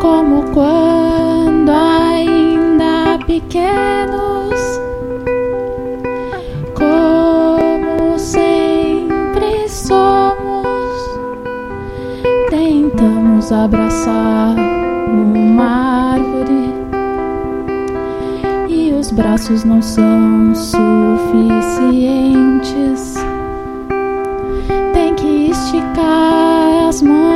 como quando ainda pequenos, como sempre somos, tentamos abraçar uma árvore. E os braços não são suficientes. Tem que esticar as mãos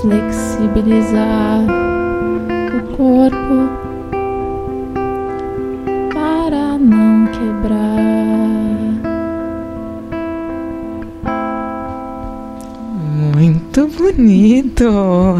flexibilizar o corpo para não quebrar. Muito bonito.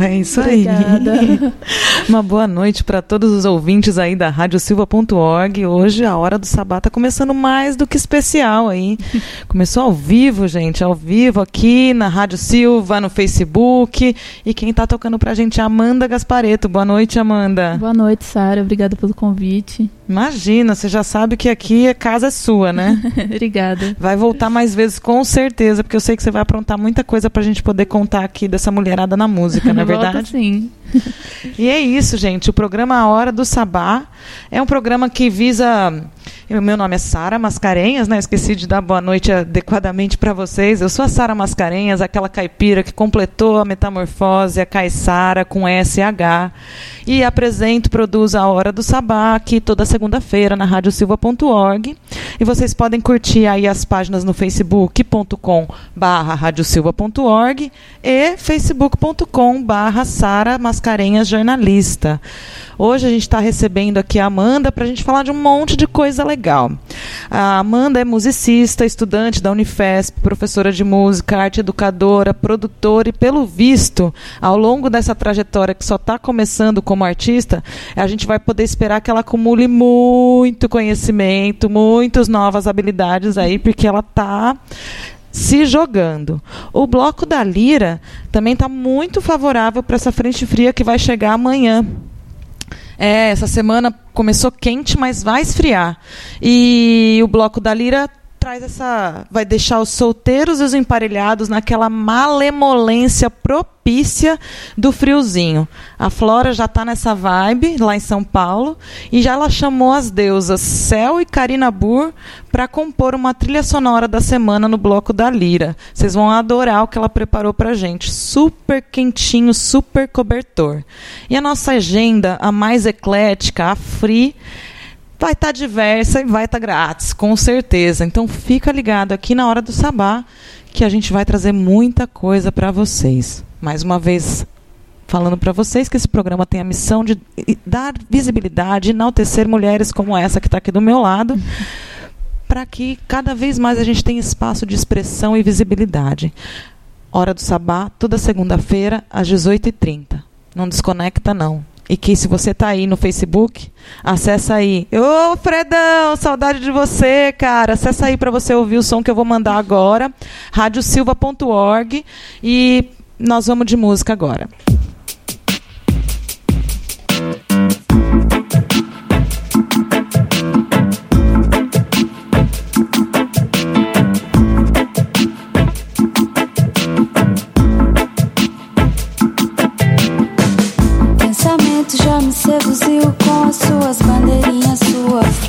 É isso Obrigada. aí. Uma boa noite para todos os ouvintes aí da radiosilva.org. Hoje a hora do sabá tá começando mais do que especial aí. Começou ao vivo, gente, ao vivo aqui na Rádio Silva, no Facebook. E quem tá tocando pra gente é a Amanda Gaspareto. Boa noite, Amanda. Boa noite, Sara. Obrigada pelo convite. Imagina, você já sabe que aqui a casa é sua, né? Obrigada. Vai voltar mais vezes, com certeza, porque eu sei que você vai aprontar muita coisa pra gente poder contar aqui dessa mulherada na música, não é Volta verdade? sim. E é isso, gente. O programa A Hora do Sabá é um programa que visa. O meu nome é Sara Mascarenhas, né? Esqueci de dar boa noite adequadamente para vocês. Eu sou a Sara Mascarenhas, aquela caipira que completou a metamorfose, a Caissara com SH. E apresento, produzo a Hora do Sabá aqui toda segunda-feira na radiosilva.org. E vocês podem curtir aí as páginas no facebook.com barra radiosilva.org e facebook.com barra Sara Mascarenhas Jornalista. Hoje a gente está recebendo aqui a Amanda para a gente falar de um monte de coisa legal. A Amanda é musicista, estudante da Unifesp, professora de música, arte educadora, produtora e, pelo visto, ao longo dessa trajetória que só está começando como artista, a gente vai poder esperar que ela acumule muito conhecimento, muitas novas habilidades aí, porque ela está se jogando. O bloco da Lira também está muito favorável para essa frente fria que vai chegar amanhã. É, essa semana começou quente, mas vai esfriar. E o bloco da Lira traz essa. vai deixar os solteiros e os emparelhados naquela malemolência propícia do friozinho. A Flora já está nessa vibe lá em São Paulo e já ela chamou as deusas Cel e Karina Burr para compor uma trilha sonora da semana no bloco da Lira. Vocês vão adorar o que ela preparou para gente. Super quentinho, super cobertor. E a nossa agenda, a mais eclética, a free vai estar diversa e vai estar grátis, com certeza. Então fica ligado aqui na hora do sabá que a gente vai trazer muita coisa para vocês. Mais uma vez falando para vocês que esse programa tem a missão de dar visibilidade, enaltecer mulheres como essa que está aqui do meu lado, para que cada vez mais a gente tenha espaço de expressão e visibilidade. Hora do Sabá, toda segunda-feira, às 18h30. Não desconecta, não. E que se você está aí no Facebook, acessa aí. Ô, Fredão, saudade de você, cara. Acessa aí para você ouvir o som que eu vou mandar agora. radiosilva.org e nós vamos de música agora.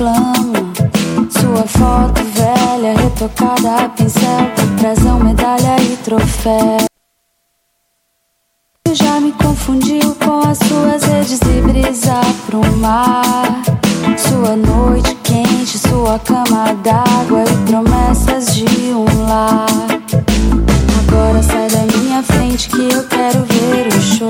Flama. Sua foto velha, retocada a pincel, brasão, medalha e troféu. Já me confundiu fundiu com as suas redes e brisa pro mar. Sua noite quente, sua cama d'água e promessas de um lar. Agora sai da minha frente que eu quero ver o show.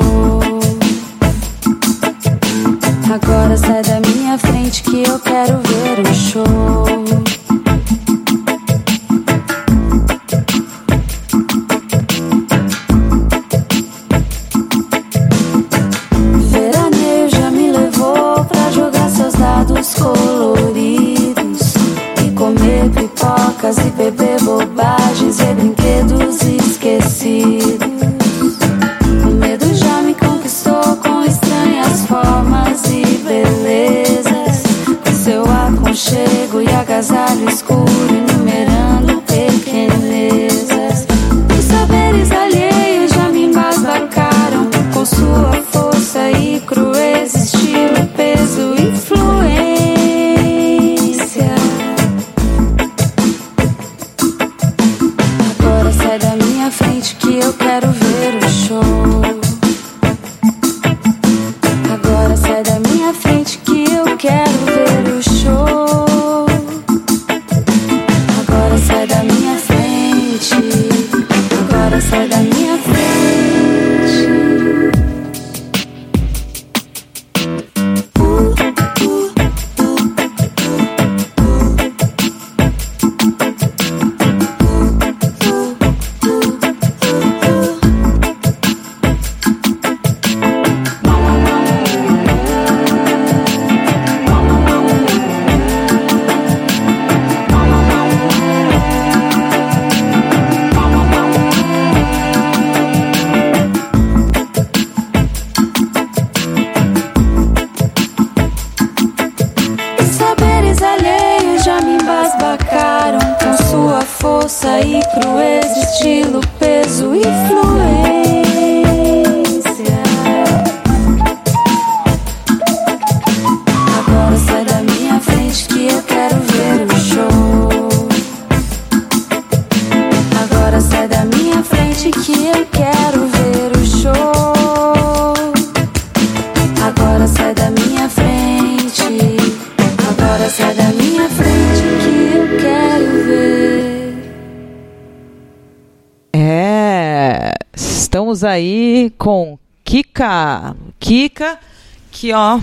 Que ó,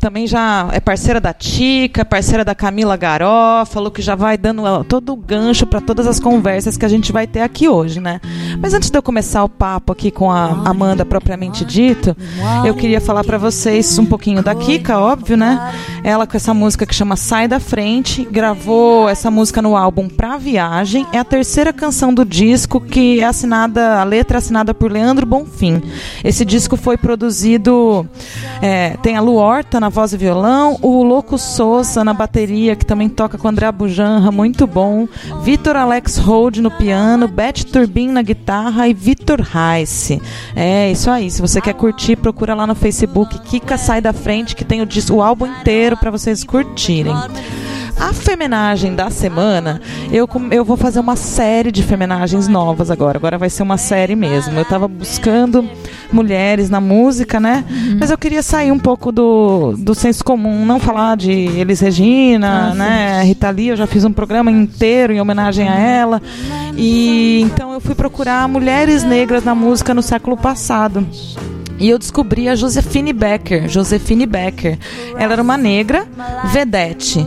também já é parceira da Tica, parceira da Camila Garó, falou que já vai dando todo o gancho para todas as conversas que a gente vai ter aqui hoje, né? Mas antes de eu começar o papo aqui com a Amanda propriamente dito, eu queria falar para vocês um pouquinho da Kika, óbvio, né? Ela com essa música que chama Sai da Frente, gravou essa música no álbum Pra Viagem, é a terceira canção do disco que é assinada, a letra é assinada por Leandro Bonfim. Esse disco foi produzido, é, tem a Lu Horta na voz e violão, o Louco Souza na bateria, que também toca com André Bujanra, muito bom, Vitor Alex Hold no piano, Beth Turbin na guitarra e Vitor Heiss. É isso aí, se você quer curtir, procura lá no Facebook Kika Sai da Frente, que tem o, disco, o álbum inteiro para vocês curtirem. A femenagem da semana, eu, eu vou fazer uma série de femenagens novas agora. Agora vai ser uma série mesmo. Eu tava buscando mulheres na música, né? Mas eu queria sair um pouco do, do senso comum, não falar de Elis Regina, né? Rita Lee, eu já fiz um programa inteiro em homenagem a ela. E então eu fui procurar mulheres negras na música no século passado. E eu descobri a Josephine Becker. Josephine Becker. Ela era uma negra, vedete.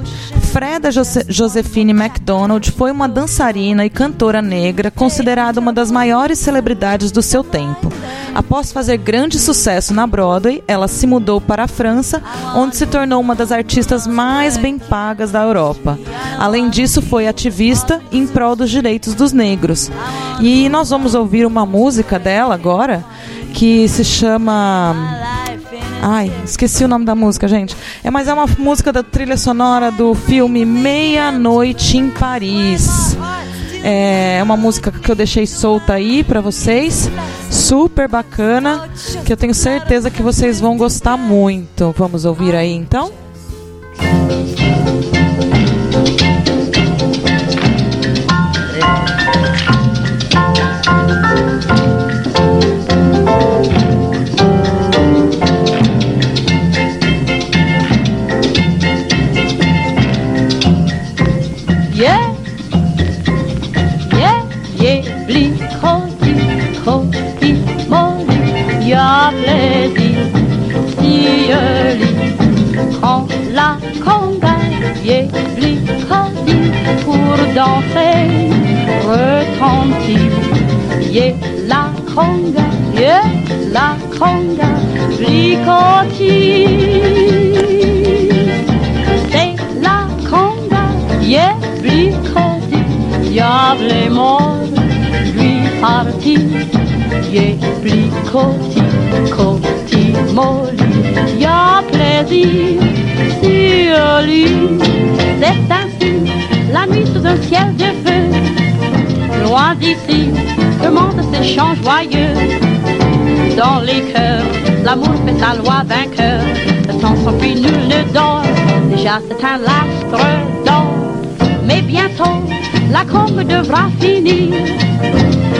Freda Jose Josephine MacDonald foi uma dançarina e cantora negra, considerada uma das maiores celebridades do seu tempo. Após fazer grande sucesso na Broadway, ela se mudou para a França, onde se tornou uma das artistas mais bem pagas da Europa. Além disso, foi ativista em prol dos direitos dos negros. E nós vamos ouvir uma música dela agora que se chama. Ai, esqueci o nome da música, gente. É, mas é uma música da trilha sonora do filme Meia-Noite em Paris. É uma música que eu deixei solta aí pra vocês. Super bacana. Que eu tenho certeza que vocês vão gostar muito. Vamos ouvir aí então? Yé, danser, retentit. Yé, la conga, yé, la conga, C'est la conga, yé, blicotti. Diable est mort, lui parti. Yé, blicotti, cotti, molli. Y'a plaisir sur. C'est ciel de feu. Loin d'ici, le monde s'échange joyeux. Dans les cœurs, l'amour fait sa loi vainqueur. Le temps s'enfuit, nul ne dort. Déjà c'est un lastre d'or. Mais bientôt, la combe devra finir.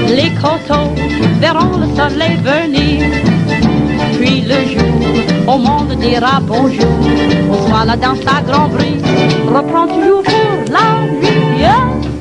Les coteaux verront le soleil venir. Puis le jour, au monde dira bonjour. Bonsoir, la danse à grand bruit reprend toujours la nuit.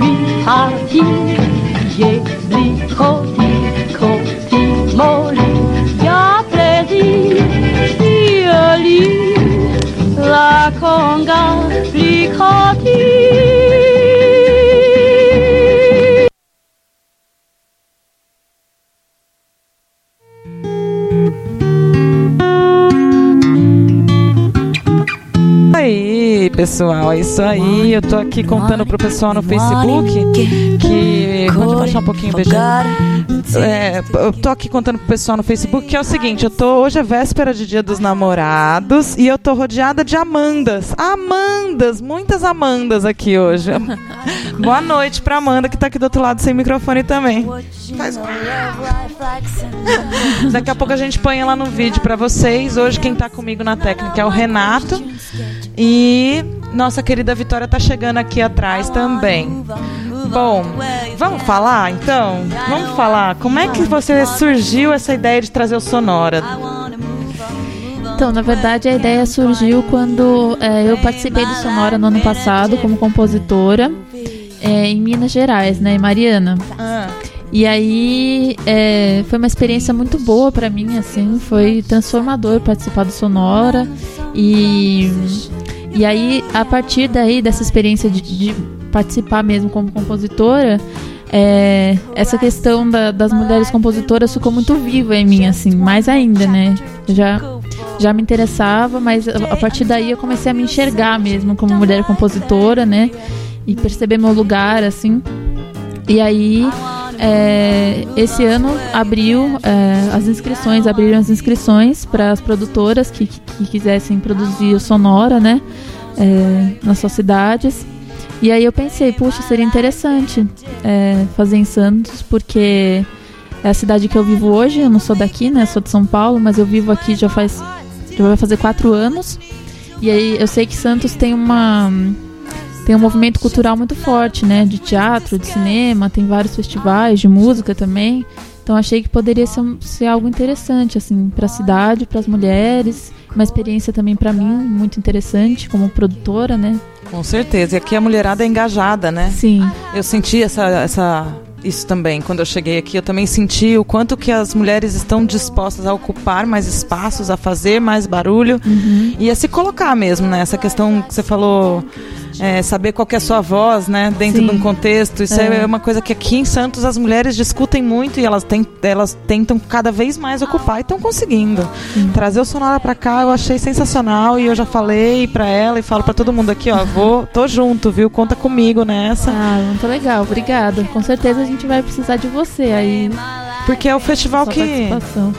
lui Dieu lui conti, conti molli, y'a plaisir, lui, la conga lui conti. Pessoal, é isso aí. Eu tô aqui contando pro pessoal no Facebook que. Pode baixar um pouquinho, beijo. É, eu tô aqui contando pro pessoal no Facebook que é o seguinte: eu tô. Hoje é véspera de Dia dos Namorados e eu tô rodeada de Amandas. Amandas, muitas Amandas aqui hoje. Boa noite pra Amanda que tá aqui do outro lado sem microfone também. Faz Daqui a pouco a gente põe ela no vídeo pra vocês. Hoje quem tá comigo na técnica é o Renato. E nossa querida Vitória tá chegando aqui atrás também. Bom, vamos falar então? Vamos falar. Como é que você surgiu essa ideia de trazer o Sonora? Então, na verdade, a ideia surgiu quando é, eu participei do Sonora no ano passado como compositora é, em Minas Gerais, né, em Mariana. Ah, E aí é, foi uma experiência muito boa pra mim, assim, foi transformador participar do Sonora e e aí a partir daí dessa experiência de, de participar mesmo como compositora, é, essa questão da- das mulheres compositoras ficou muito viva em mim, assim, mais ainda, né? Já já me interessava, mas a a partir daí eu comecei a me enxergar mesmo como mulher compositora, né? E perceber meu lugar, assim. E aí, é, esse ano abriu é, as inscrições, abriram as inscrições para as produtoras que, que quisessem produzir o Sonora, né? é, nas suas cidades. E aí eu pensei, puxa, seria interessante é, fazer em Santos, porque é a cidade que eu vivo hoje, eu não sou daqui, né? Sou de São Paulo, mas eu vivo aqui já faz. Já vai fazer quatro anos. E aí eu sei que Santos tem uma tem um movimento cultural muito forte, né? De teatro, de cinema, tem vários festivais de música também. Então achei que poderia ser, ser algo interessante, assim, para a cidade, para as mulheres. Uma experiência também para mim muito interessante como produtora, né? com certeza. E aqui a mulherada é engajada, né? Sim, Eu senti essa, essa, isso também. Quando eu cheguei aqui, eu também senti o quanto que as mulheres estão dispostas a ocupar mais espaços, a fazer mais barulho e a se colocar mesmo, né? Essa questão que você falou, é, saber qual é a sua voz, né? Dentro Sim. de um contexto. Isso é. É. uma coisa que aqui em Santos as mulheres discutem muito e elas, tem, elas tentam cada vez mais ocupar e estão conseguindo. Trazer o Sonora pra cá eu achei sensacional e eu já falei pra ela e falo pra todo mundo aqui, ó, vou, tô junto, viu? Conta comigo nessa. Ah, muito legal, obrigada. Com certeza a gente vai precisar de você aí, Porque é o festival que.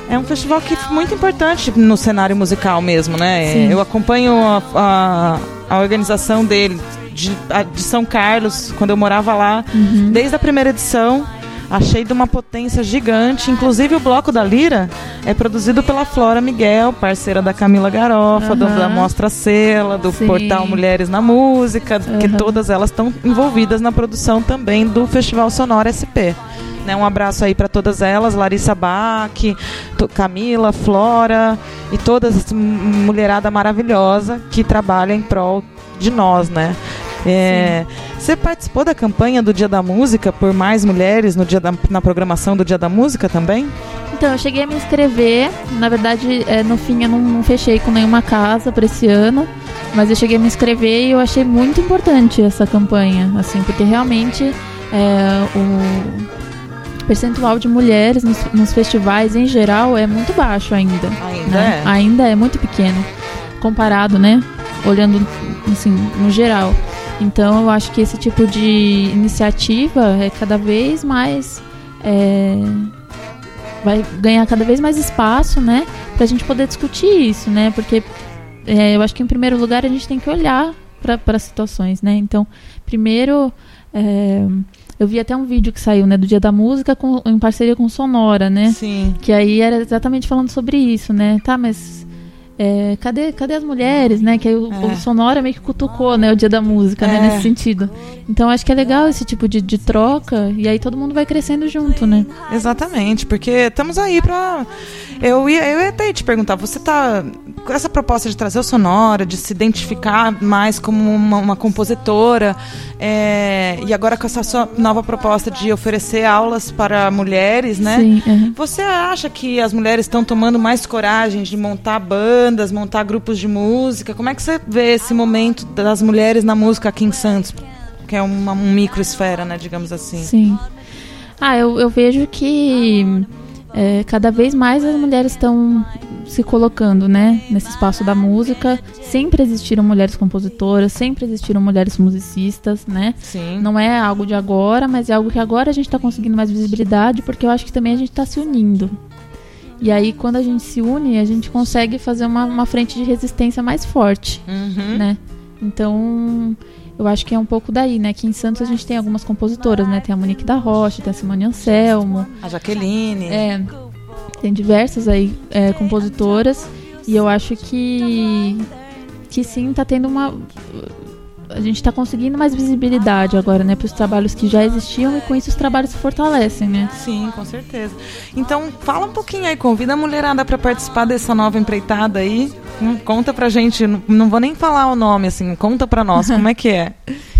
É um festival que é muito importante no cenário musical mesmo, né? Sim. Eu acompanho a, a, a organização dele de, a- de São Carlos, quando eu morava lá, Uhum. desde a primeira edição. Achei de uma potência gigante. Inclusive o Bloco da Lira é produzido pela Flora Miguel, parceira da Camila Garofa, do- Aham. da Mostra Sela, do Sim. portal Mulheres na Música, que Aham. todas elas estão envolvidas na produção também do Festival Sonora SP. Né, um abraço aí para todas elas, Larissa Bach, Camila, Flora e todas essa mulherada maravilhosa que trabalha em prol de nós, né? É, você participou da campanha do Dia da Música por mais mulheres no dia da, na programação do Dia da Música também? Então, eu cheguei a me inscrever. Na verdade, é, no fim, eu não, não fechei com nenhuma casa para esse ano. Mas eu cheguei a me inscrever e eu achei muito importante essa campanha. Assim, porque realmente é, o percentual de mulheres nos, nos festivais, em geral, é muito baixo ainda. Ainda né? é. Ainda é muito pequeno. Comparado, né? Olhando, assim, no geral. Então, eu acho que esse tipo de iniciativa é cada vez mais... é, vai ganhar cada vez mais espaço, né? Pra gente poder discutir isso, né? Porque é, eu acho que em primeiro lugar a gente tem que olhar para as situações, né? Então, primeiro, é, eu vi até um vídeo que saiu, né, do Dia da Música com- em parceria com Sonora, né? Sim. Que aí era exatamente falando sobre isso, né? Tá, mas é, cadê, cadê as mulheres, né? Que aí o, É. o Sonora meio que cutucou, né? O Dia da Música, né? É. Nesse sentido. Então acho que é legal esse tipo de, de troca e aí todo mundo vai crescendo junto, né? Exatamente, porque estamos aí pra. Eu ia, eu ia até te perguntar, você tá. Com essa proposta de trazer o sonora, de se identificar mais como uma, uma compositora, é, e agora com essa sua nova proposta de oferecer aulas para mulheres, né? Sim. aham. Você acha que as mulheres estão tomando mais coragem de montar bandas, montar grupos de música? Como é que você vê esse momento das mulheres na música aqui em Santos? Que é uma um microesfera, né, digamos assim. Sim. Ah, eu, eu vejo que é, cada vez mais as mulheres estão se colocando, né, nesse espaço da música. Sempre existiram mulheres compositoras, sempre existiram mulheres musicistas, né? Sim. Não é algo de agora, mas é algo que agora a gente está conseguindo mais visibilidade, porque eu acho que também a gente está se unindo. E aí, quando a gente se une, a gente consegue fazer uma, uma frente de resistência mais forte, Uhum. né? Então, eu acho que é um pouco daí, né? Aqui em Santos a gente tem algumas compositoras, né? Tem a Monique da Rocha, tem a Simone Anselmo, A Jaqueline. é, tem diversas aí é, compositoras e eu acho que que sim tá tendo uma a gente tá conseguindo mais visibilidade agora, né, para os trabalhos que já existiam e com isso os trabalhos se fortalecem, né? Sim, com certeza. Então, fala um pouquinho aí, convida a mulherada para participar dessa nova empreitada aí. Hum, Conta pra gente, não, não vou nem falar o nome, assim, conta pra nós como é que é.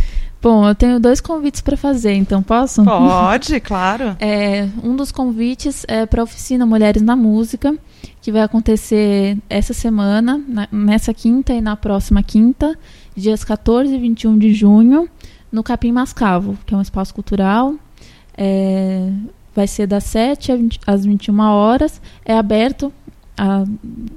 Bom, eu tenho dois convites para fazer, então posso? Pode, claro. É, um dos convites é para a oficina Mulheres na Música, que vai acontecer essa semana, na- nessa quinta e na próxima quinta, dias 14 e 21 de junho, no Capim Mascavo, que é um espaço cultural. É, vai ser das 7 às 20 às 21 horas. É aberto a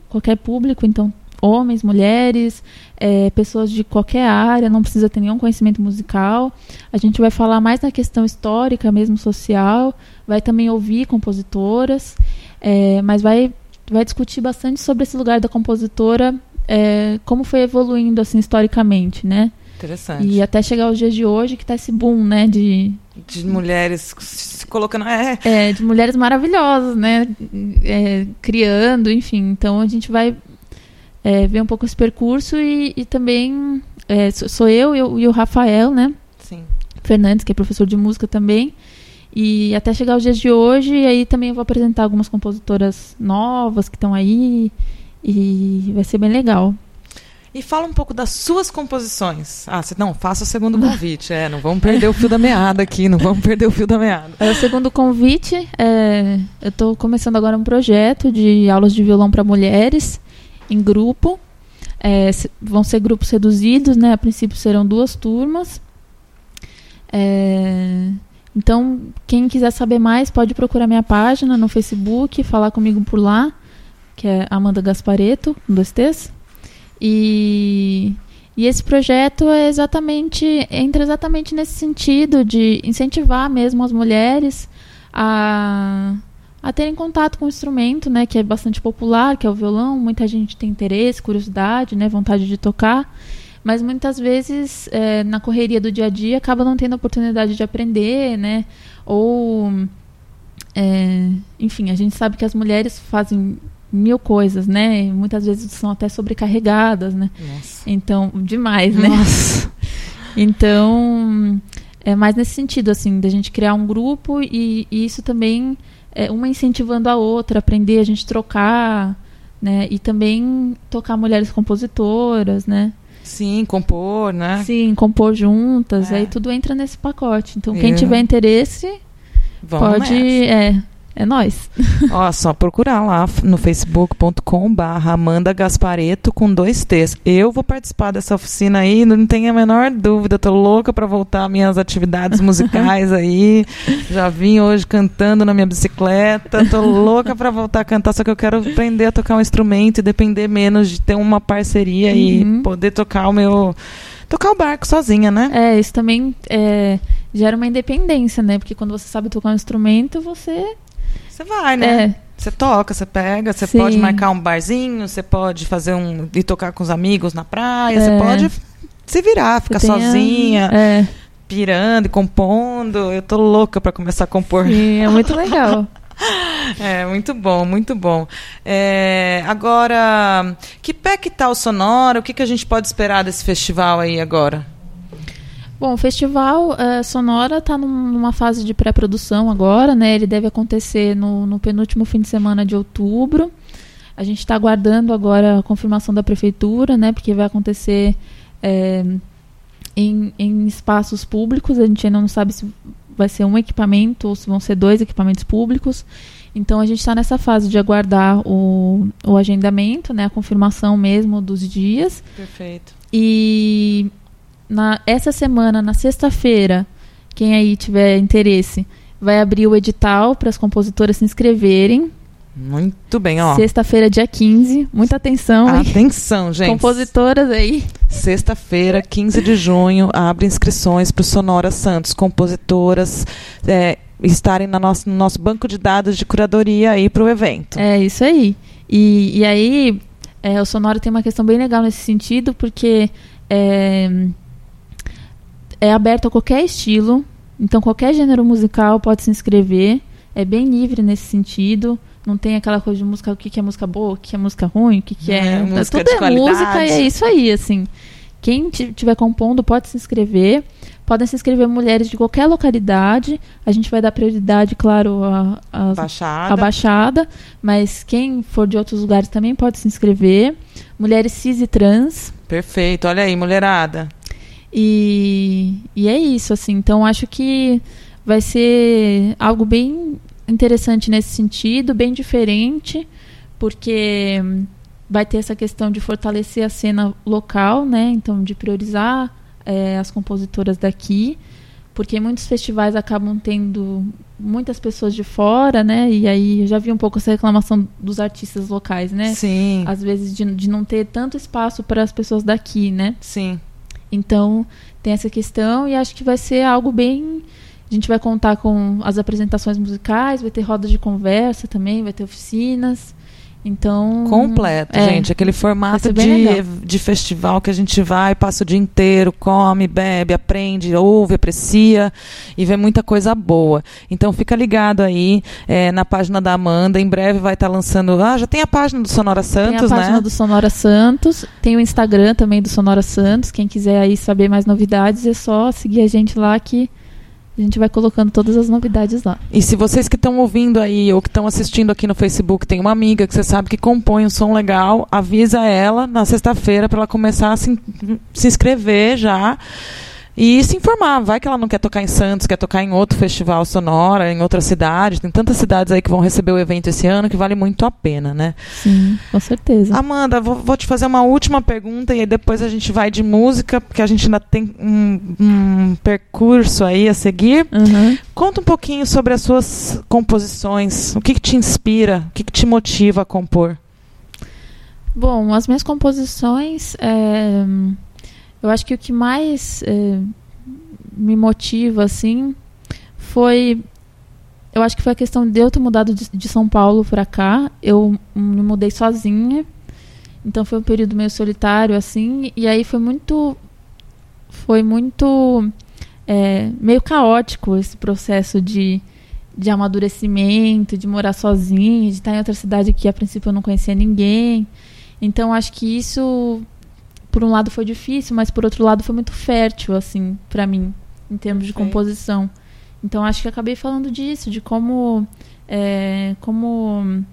qualquer público, então homens, mulheres, é, pessoas de qualquer área, não precisa ter nenhum conhecimento musical. A gente vai falar mais na questão histórica, mesmo social, vai também ouvir compositoras, é, mas vai, vai discutir bastante sobre esse lugar da compositora, é, como foi evoluindo assim historicamente, né? Interessante. E até chegar aos dias de hoje, que tá esse boom, né, de, De mulheres se colocando. É, é, de mulheres maravilhosas, né? É, criando, enfim. Então a gente vai é, ver um pouco esse percurso e, e também é, sou eu e, o- e o Rafael, né? sim. Fernandes, que é professor de música também. E até chegar aos dias de hoje, aí também eu vou apresentar algumas compositoras novas que estão aí. E vai ser bem legal. E fala um pouco das suas composições. Ah, você, não, faça o segundo convite. É, não vamos perder o fio da meada aqui, não vamos perder o fio da meada. É, O segundo convite, é, eu estou começando agora um projeto de aulas de violão para mulheres em grupo. É, vão ser grupos reduzidos, né? A princípio serão duas turmas. É, então, quem quiser saber mais, pode procurar minha página no Facebook, falar comigo por lá, que é Amanda Gaspareto, com dois T's. E, e esse projeto é exatamente entra exatamente nesse sentido de incentivar mesmo as mulheres a, a terem contato com o instrumento, né, que é bastante popular, que é o violão. Muita gente tem interesse, curiosidade, né, vontade de tocar, mas muitas vezes é, na correria do dia a dia acaba não tendo a oportunidade de aprender, né, ou é, enfim, a gente sabe que as mulheres fazem mil coisas, né? Muitas vezes são até sobrecarregadas, né? Nossa. Então, demais, né? Nossa. Então, é mais nesse sentido, assim, da gente criar um grupo e, e isso também é uma incentivando a outra, aprender a gente trocar, né? E também tocar mulheres compositoras, né? Sim, compor, né? Sim, compor juntas, É. aí tudo entra nesse pacote. Então, quem Eu- tiver interesse, Vamos pode. nessa. É, é nós. Ó, só procurar lá no facebook.com barra Amanda Gaspareto com dois T's. Eu vou participar dessa oficina aí, não tenho a menor dúvida. Tô louca para voltar às minhas atividades musicais aí. Já vim hoje cantando na minha bicicleta. Tô louca para voltar a cantar, só que eu quero aprender a tocar um instrumento e depender menos de ter uma parceria e Uhum. poder tocar o meu. Tocar o barco sozinha, né? É, isso também é, gera uma independência, né? Porque quando você sabe tocar um instrumento, você. Você vai, né? É, Você toca, você pega, você Sim. pode marcar um barzinho, você pode fazer um. ir tocar com os amigos na praia, É. você pode se virar, ficar tem a- sozinha, É, pirando e compondo. Eu tô louca pra começar a compor. sim, é muito legal. É, muito bom, muito bom. É, agora, que pé que tá o Sonora? O que, que a gente pode esperar desse festival aí agora? Bom, o festival eh, Sonora está numa fase de pré-produção agora, né? Ele deve acontecer no, no penúltimo fim de semana de outubro. A gente está aguardando agora a confirmação da prefeitura, né? Porque vai acontecer eh, em, em espaços públicos. A gente ainda não sabe se vai ser um equipamento ou se vão ser dois equipamentos públicos. Então a gente está nessa fase de aguardar o, o agendamento, né? A confirmação mesmo dos dias. Perfeito. E na, essa semana, na sexta-feira, quem aí tiver interesse, vai abrir o edital para as compositoras se inscreverem. Muito bem, ó. Sexta-feira, dia 15. Muita atenção, hein? Atenção, gente. Compositoras aí. Sexta-feira, 15 de junho, abre inscrições para o Sonora Santos, compositoras é, estarem na nossa- no nosso banco de dados de curadoria aí para o evento. É isso aí. E, e aí, é, o Sonora tem uma questão bem legal nesse sentido, porque é, é aberto a qualquer estilo, então qualquer gênero musical pode se inscrever, é bem livre nesse sentido. Não tem aquela coisa de música, o que, que é música boa, o que, que é música ruim, o que, que é. É, música Tudo é qualidade. música e é isso aí, assim. Quem estiver compondo pode se inscrever. Podem se inscrever mulheres de qualquer localidade. A gente vai dar prioridade, claro, a- às Baixada. a Baixada, mas quem for de outros lugares também pode se inscrever. Mulheres cis e trans. Perfeito. Olha aí, mulherada. E, e é isso, assim. Então acho que vai ser algo bem interessante nesse sentido, bem diferente, porque vai ter essa questão de fortalecer a cena local, né? Então, de priorizar eh, as compositoras daqui, porque muitos festivais acabam tendo muitas pessoas de fora, né? E aí eu já vi um pouco essa reclamação dos artistas locais, né? Sim. Às vezes de, de não ter tanto espaço para as pessoas daqui, né? Sim. Então, tem essa questão e acho que vai ser algo bem. A gente vai contar com as apresentações musicais, vai ter rodas de conversa também, vai ter oficinas. Então. Completo, é, gente. Aquele formato de, de festival que a gente vai, passa o dia inteiro, come, bebe, aprende, ouve, aprecia e vê muita coisa boa. Então fica ligado aí é, na página da Amanda. Em breve vai estar lançando. Ah, já tem a página do Sonora Santos, tem a página né? do Sonora Santos, tem o Instagram também do Sonora Santos. Quem quiser aí saber mais novidades, é só seguir a gente lá que a gente vai colocando todas as novidades lá. E se vocês que estão ouvindo aí ou que estão assistindo aqui no Facebook, tem uma amiga que você sabe que compõe um som legal, avisa ela na sexta-feira para ela começar a se, se inscrever já e se informar. Vai que ela não quer tocar em Santos, quer tocar em outro festival sonora, em outra cidade. Tem tantas cidades aí que vão receber o evento esse ano que vale muito a pena, né? Sim, com certeza. Amanda, vou, vou te fazer uma última pergunta e aí depois a gente vai de música, porque a gente ainda tem um, um percurso aí a seguir. Uhum. Conta um pouquinho sobre as suas composições. O que, que te inspira? O que, que te motiva a compor? Bom, as minhas composições, é, eu acho que o que mais é, me motiva, assim, foi. Eu acho que foi a questão de eu ter mudado de, de São Paulo para cá. Eu me mudei sozinha. Então foi um período meio solitário, assim. E aí foi muito. Foi muito. é, meio caótico esse processo de, de amadurecimento, de morar sozinha, de estar em outra cidade que a princípio eu não conhecia ninguém. Então acho que isso, por um lado, foi difícil, mas por outro lado foi muito fértil, assim, para mim, em termos de composição. Então acho que acabei falando disso, de como, é, como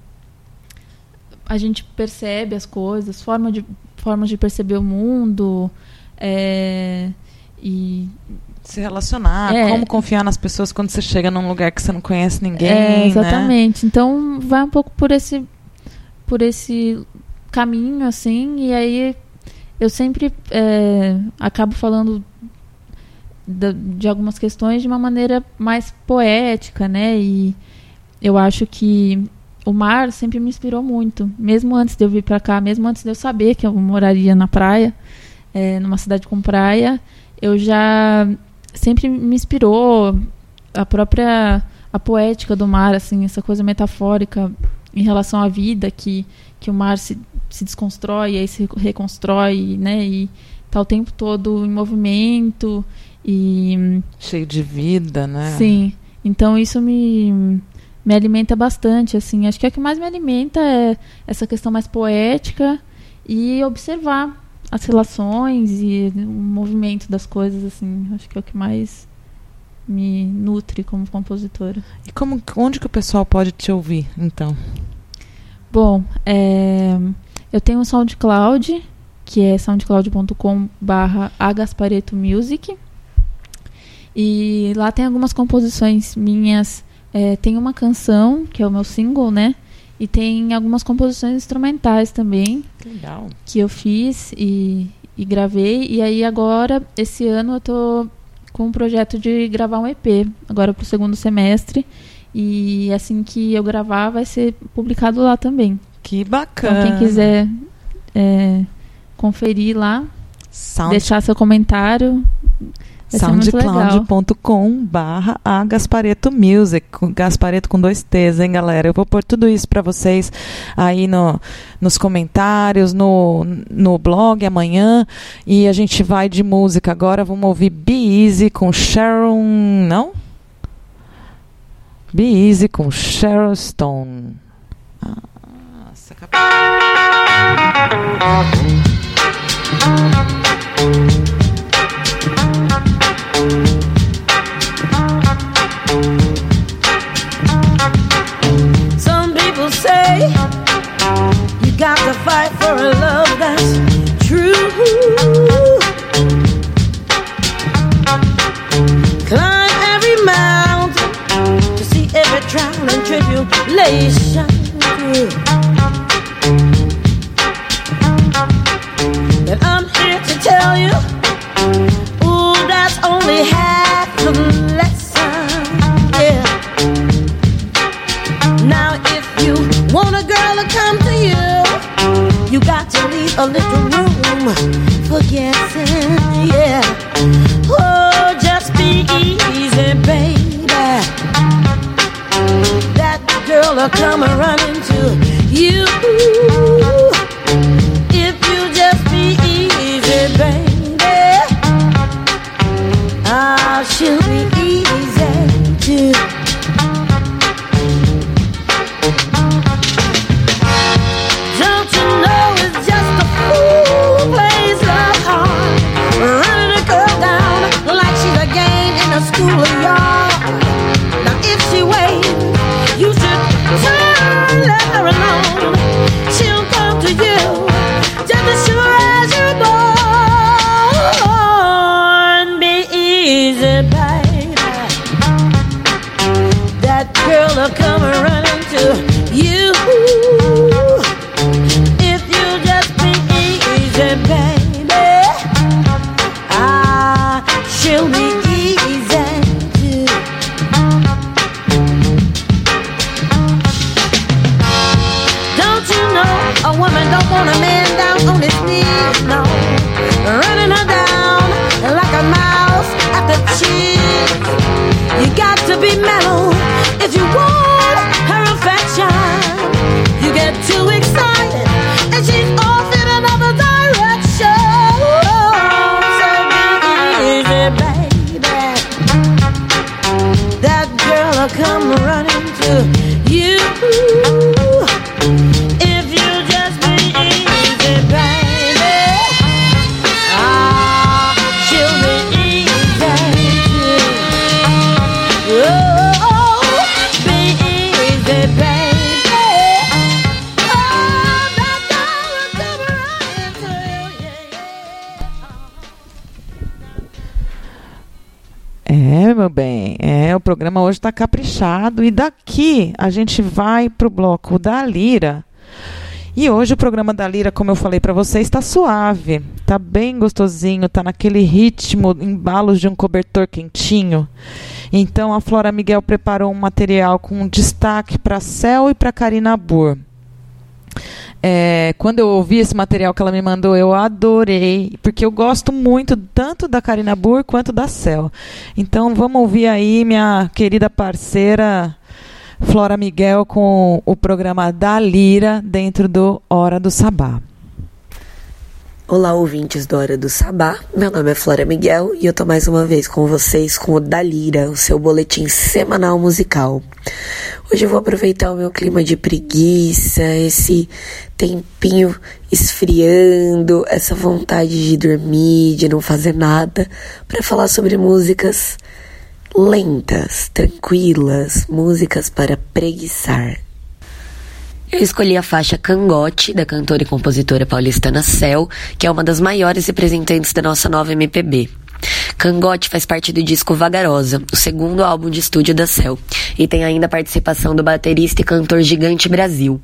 a gente percebe as coisas, forma de, formas de perceber o mundo. é, e Se relacionar, É. como confiar nas pessoas quando você chega num lugar que você não conhece ninguém. É, né? exatamente. Então vai um pouco por esse por esse caminho assim e aí eu sempre é, acabo falando da- de algumas questões de uma maneira mais poética, né? E eu acho que o mar sempre me inspirou muito, mesmo antes de eu vir para cá, mesmo antes de eu saber que eu moraria na praia, é, numa cidade com praia, eu já sempre me inspirou a própria a poética do mar, assim, essa coisa metafórica em relação à vida que que o mar se, se desconstrói e aí se reconstrói, né? E tá o tempo todo em movimento e Cheio de vida, né? Sim. Então isso me, me alimenta bastante, assim. Acho que o que mais me alimenta é essa questão mais poética e observar as relações e o movimento das coisas, assim. Acho que é o que mais me nutre como compositora. E como, onde que o pessoal pode te ouvir, então? Bom, é, eu tenho um SoundCloud, que é soundcloud.com barra Music. E lá tem algumas composições minhas. É, tem uma canção, que é o meu single, né? E tem algumas composições instrumentais também, Legal. que eu fiz e, e gravei. E aí agora, esse ano, eu tô com um projeto de gravar um EP, agora pro segundo semestre. E assim que eu gravar, vai ser publicado lá também. Que bacana. Então, quem quiser é, conferir lá, Sound, deixar seu comentário, soundcloud.com barra a Gaspareto Music, Gaspareto com dois T's, hein, galera? Eu vou pôr tudo isso pra vocês aí no, nos comentários, no, no blog amanhã. E a gente vai de música agora. Vamos ouvir Be Easy com Sharon. Não? Be Easy com Sharon Stone. Cap- Some people say you got to fight for a love that's true. Climb every mountain to see every trial and tribulation through. Tell you, ooh, that's only half the lesson. Yeah. Now, if you want a girl to come to you, you got to leave a little room for guessing. Yeah. Oh, just be easy, baby. That girl will come running to you. Hoje está caprichado. E daqui a gente vai para o bloco da Lira. E hoje o programa da Lira, como eu falei para vocês, está suave. Tá bem gostosinho, tá naquele ritmo, embalos de um cobertor quentinho. Então a Flora Miguel preparou um material com destaque para Cel e para Karina Burr. É, quando eu ouvi esse material que ela me mandou, eu adorei, porque eu gosto muito tanto da Karina Burr quanto da Cel. Então vamos ouvir aí minha querida parceira Flora Miguel com o programa da Lira dentro do Hora do Sabá. Olá, ouvintes do Hora do Sabá. Meu nome é Flora Miguel e eu tô mais uma vez com vocês com o Dalira, o seu boletim semanal musical. Hoje eu vou aproveitar o meu clima de preguiça, esse tempinho esfriando, essa vontade de dormir, de não fazer nada, para falar sobre músicas lentas, tranquilas, músicas para preguiçar. Eu escolhi a faixa Cangote, da cantora e compositora paulistana Cel, que é uma das maiores representantes da nossa nova MPB. Cangote faz parte do disco Vagarosa, o segundo álbum de estúdio da Cell, e tem ainda a participação do baterista e cantor Gigante Brasil.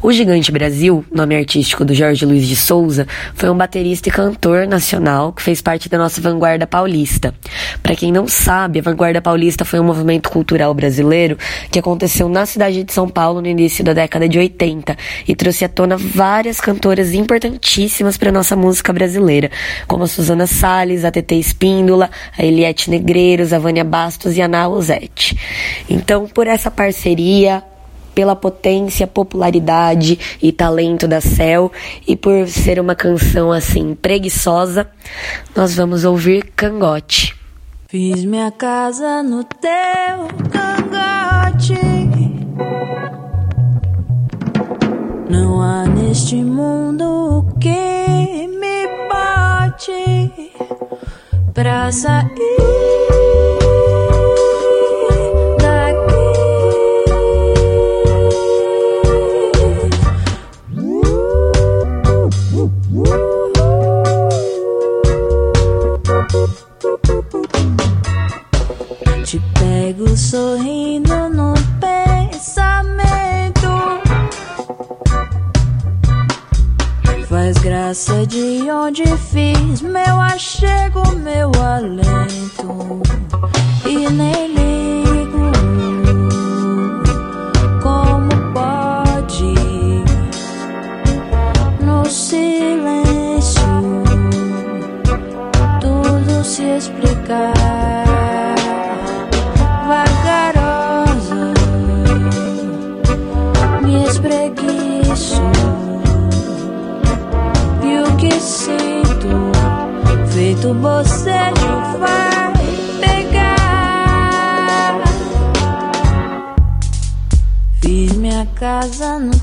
O Gigante Brasil, nome artístico do Jorge Luiz de Souza, foi um baterista e cantor nacional que fez parte da nossa vanguarda paulista. Para quem não sabe, a vanguarda paulista foi um movimento cultural brasileiro que aconteceu na cidade de São Paulo no início da década de 80 e trouxe à tona várias cantoras importantíssimas para nossa música brasileira, como a Suzana Salles, a TT Espíndola, a Eliette Negreiros, a Vânia Bastos e a Ana. Então, por essa parceria, pela potência, popularidade e talento da Cel e por ser uma canção assim preguiçosa, nós vamos ouvir Cangote. Fiz minha casa no teu cangote. Não há neste mundo o que me bote pra sair. Te pego sorrindo no Faz graça de onde fiz meu achego, meu alento. E nem ligo como pode no silêncio tudo se explicar. Casa no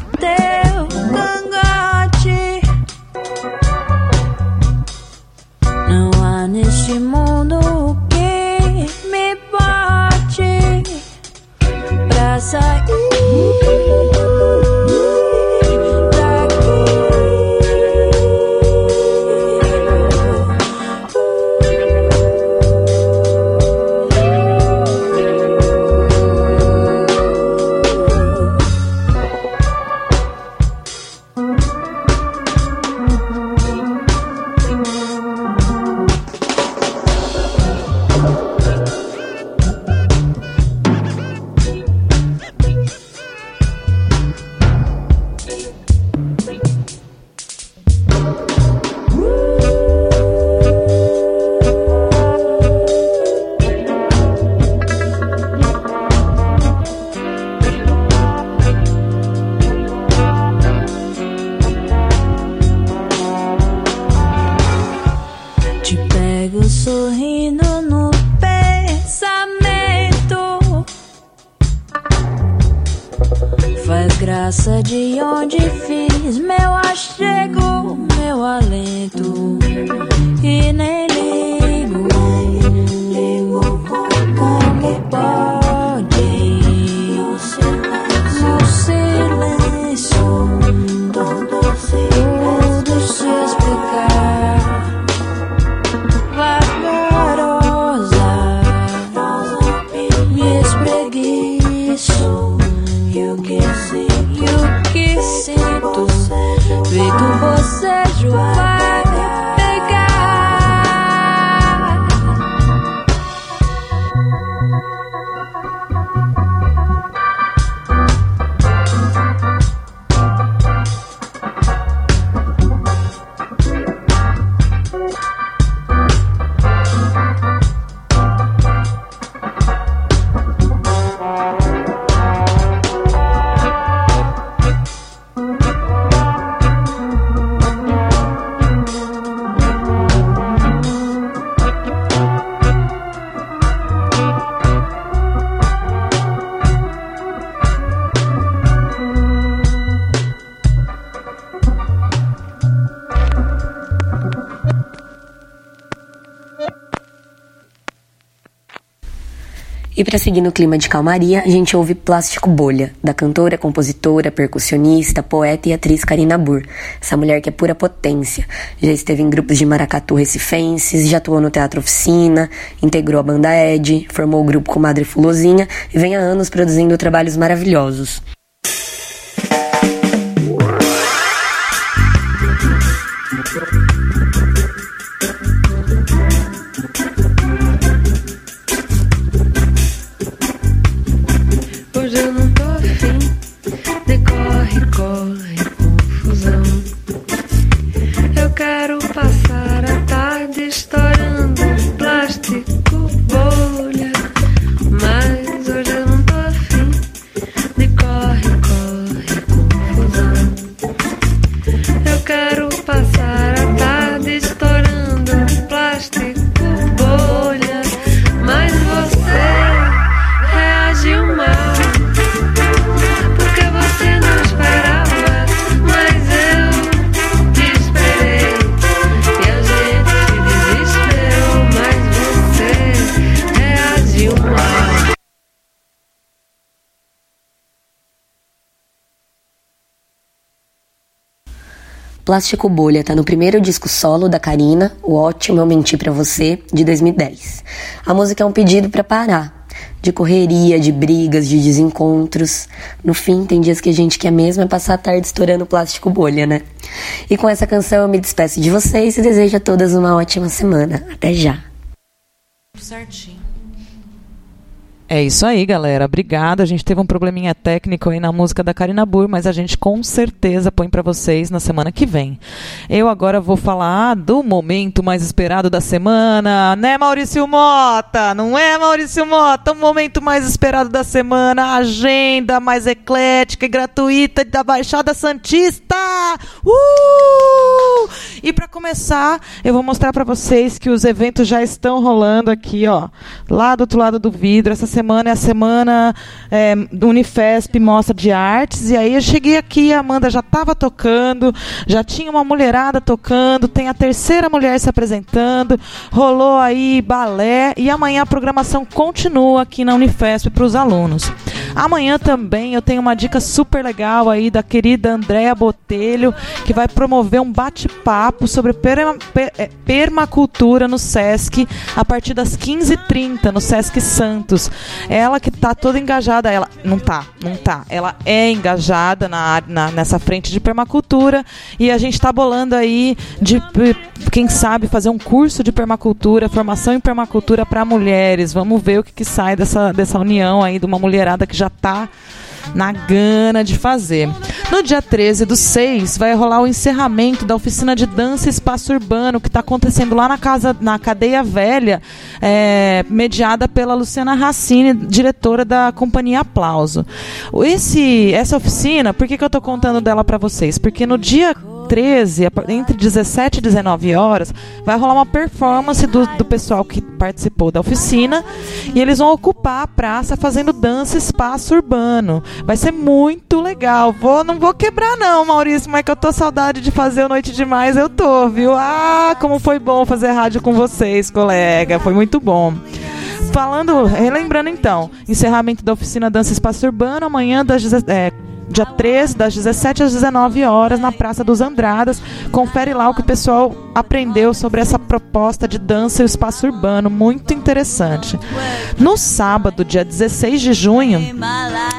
Seguir no clima de calmaria, a gente ouve Plástico Bolha, da cantora, compositora, percussionista, poeta e atriz Karina Burr. Essa mulher que é pura potência. Já esteve em grupos de maracatu recifenses, já atuou no Teatro Oficina, integrou a banda Ed, formou o grupo com Madre Fulozinha e vem há anos produzindo trabalhos maravilhosos. Plástico Bolha tá no primeiro disco solo da Karina, O Ótimo Eu Menti Pra Você, de 2010. A música é um pedido pra parar. De correria, de brigas, de desencontros. No fim, tem dias que a gente quer mesmo é passar a tarde estourando plástico bolha, né? E com essa canção eu me despeço de vocês e desejo a todas uma ótima semana. Até já! Certinho. É isso aí, galera. Obrigada. A gente teve um probleminha técnico aí na música da Karina Burr, mas a gente com certeza põe para vocês na semana que vem. Eu agora vou falar do momento mais esperado da semana, né, Maurício Mota? Não é, Maurício Mota? O momento mais esperado da semana, a agenda mais eclética e gratuita da Baixada Santista. Uh! E para começar, eu vou mostrar para vocês que os eventos já estão rolando aqui, ó, lá do outro lado do vidro. Essa semana é a semana é, do Unifesp Mostra de Artes. E aí eu cheguei aqui, a Amanda já estava tocando, já tinha uma mulherada tocando, tem a terceira mulher se apresentando, rolou aí balé e amanhã a programação continua aqui na Unifesp para os alunos. Amanhã também eu tenho uma dica super legal aí da querida Andréa Botelho, que vai promover um bate-papo sobre perma- per- eh, permacultura no SESC a partir das 15h30 no SESC Santos. Ela que tá toda engajada, ela não tá, não tá. Ela é engajada na, na- nessa frente de permacultura e a gente tá bolando aí de quem sabe fazer um curso de permacultura, formação em permacultura para mulheres. Vamos ver o que, que sai dessa, dessa união aí de uma mulherada que já tá na gana de fazer. No dia 13 do 6 vai rolar o encerramento da oficina de dança espaço urbano que está acontecendo lá na casa na cadeia velha, é, mediada pela Luciana Racine, diretora da companhia Aplauso. Esse, essa oficina, por que, que eu estou contando dela para vocês? Porque no dia 13, entre 17 e 19 horas, vai rolar uma performance do, do pessoal que participou da oficina e eles vão ocupar a praça fazendo dança espaço urbano. Vai ser muito legal. Vou, não vou quebrar não, Maurício, mas que eu tô saudade de fazer o Noite Demais, eu tô, viu? Ah, como foi bom fazer rádio com vocês, colega. Foi muito bom. Falando, relembrando então, encerramento da oficina Dança Espaço Urbano, amanhã das é, dia 13, das 17 às 19 horas, na Praça dos Andradas. Confere lá o que o pessoal aprendeu sobre essa proposta de dança e o espaço urbano, muito interessante. No sábado, dia 16 de junho,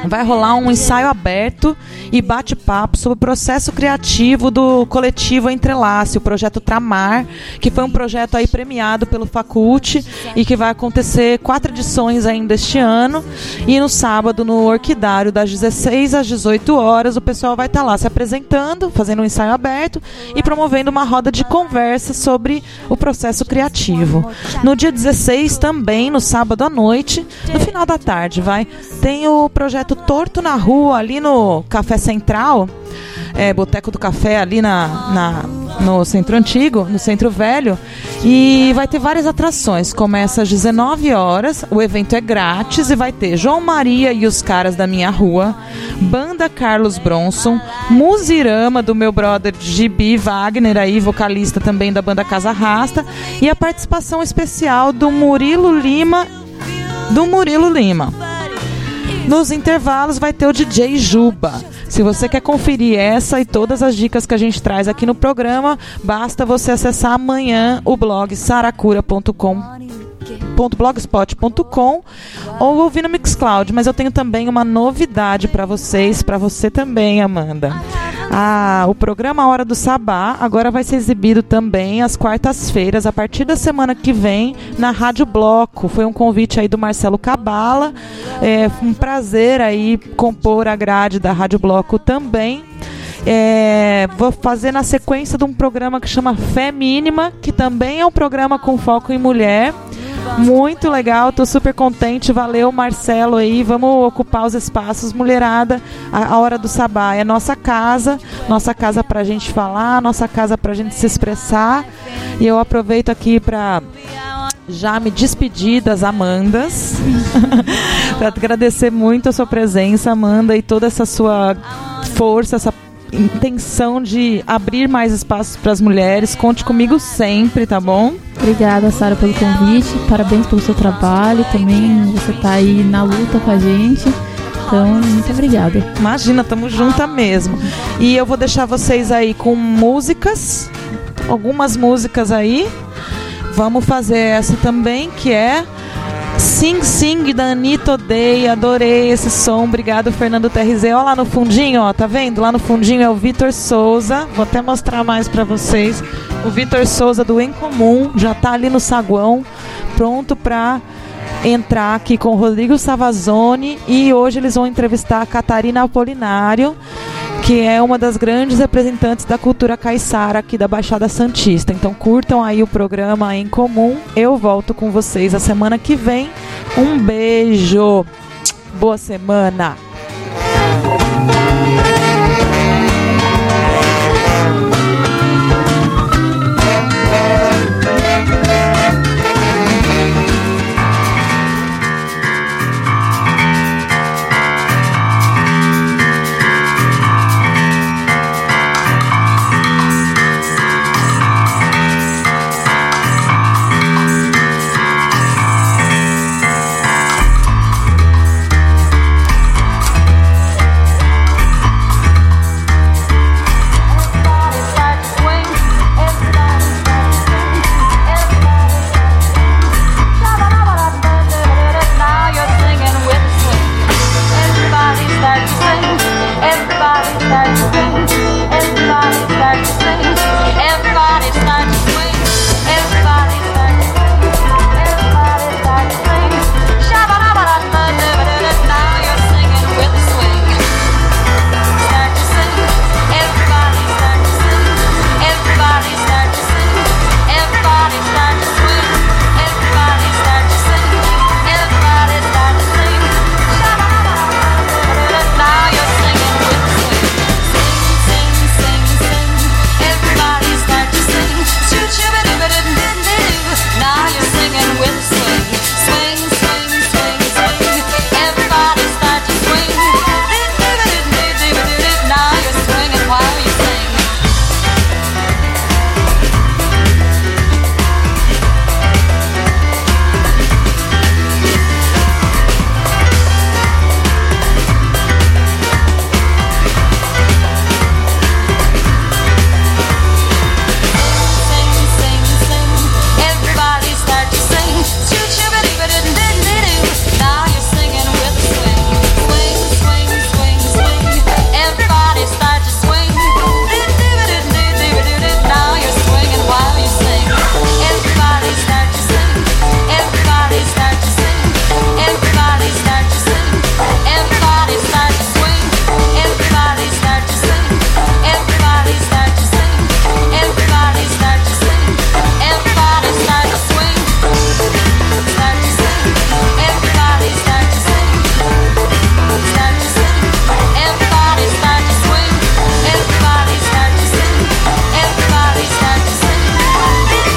vai rolar um ensaio aberto e bate-papo sobre o processo criativo do coletivo Entrelace, o projeto Tramar, que foi um projeto aí premiado pelo Faculte e que vai acontecer quatro edições ainda este ano. E no sábado, no Orquidário, das 16 às 18 horas, o pessoal vai estar lá se apresentando, fazendo um ensaio aberto e promovendo uma roda de conversa sobre o processo criativo. No dia 16, também, no sábado à noite, no final da tarde, vai, tem o projeto Torto na Rua, ali no Café Central, é, Boteco do Café, ali na, na, no Centro Antigo, no Centro Velho. E vai ter várias atrações. Começa às 19 horas, o evento é grátis e vai ter João Maria e os Caras da Minha Rua, Banda Carlos Bronson, Musirama do meu brother Gibi Wagner, aí, vocalista também da banda Casa Rasta, e a participação especial do Murilo Lima. Do Murilo Lima. Nos intervalos vai ter o DJ Juba. Se você quer conferir essa e todas as dicas que a gente traz aqui no programa, basta você acessar amanhã o blog saracura.com blogspot.com ou ouvir no Mixcloud, mas eu tenho também uma novidade para vocês, para você também, Amanda. O programa Hora do Sabá agora vai ser exibido também às quartas-feiras, a partir da semana que vem, na Rádio Bloco. Foi um convite aí do Marcelo Cabala. É um prazer aí compor a grade da Rádio Bloco também. É, vou fazer na sequência de um programa que chama Fé Mínima, que também é um programa com foco em mulher. Muito legal, tô super contente. Valeu, Marcelo aí. Vamos ocupar os espaços, mulherada. A, a hora do sabá é nossa casa, nossa casa pra gente falar, nossa casa pra gente se expressar. E eu aproveito aqui pra já me despedir das Amandas. para agradecer muito a sua presença, Amanda, e toda essa sua força, essa intenção de abrir mais espaços para as mulheres. Conte comigo sempre, tá bom? Obrigada, Sara, pelo convite. Parabéns pelo seu trabalho. Também você tá aí na luta com a gente. Então, muito obrigada. Imagina, tamo junta mesmo. E eu vou deixar vocês aí com músicas, algumas músicas aí. Vamos fazer essa também, que é Sing Sing da Anitta Odeia, adorei esse som. Obrigado, Fernando TRZ. Olha lá no fundinho, ó, tá vendo? Lá no fundinho é o Vitor Souza. Vou até mostrar mais para vocês. O Vitor Souza do Em Comum já tá ali no saguão, pronto para entrar aqui com o Rodrigo Savazone e hoje eles vão entrevistar a Catarina Apolinário que é uma das grandes representantes da cultura caiçara aqui da Baixada Santista. Então curtam aí o programa em comum. Eu volto com vocês a semana que vem. Um beijo. Boa semana.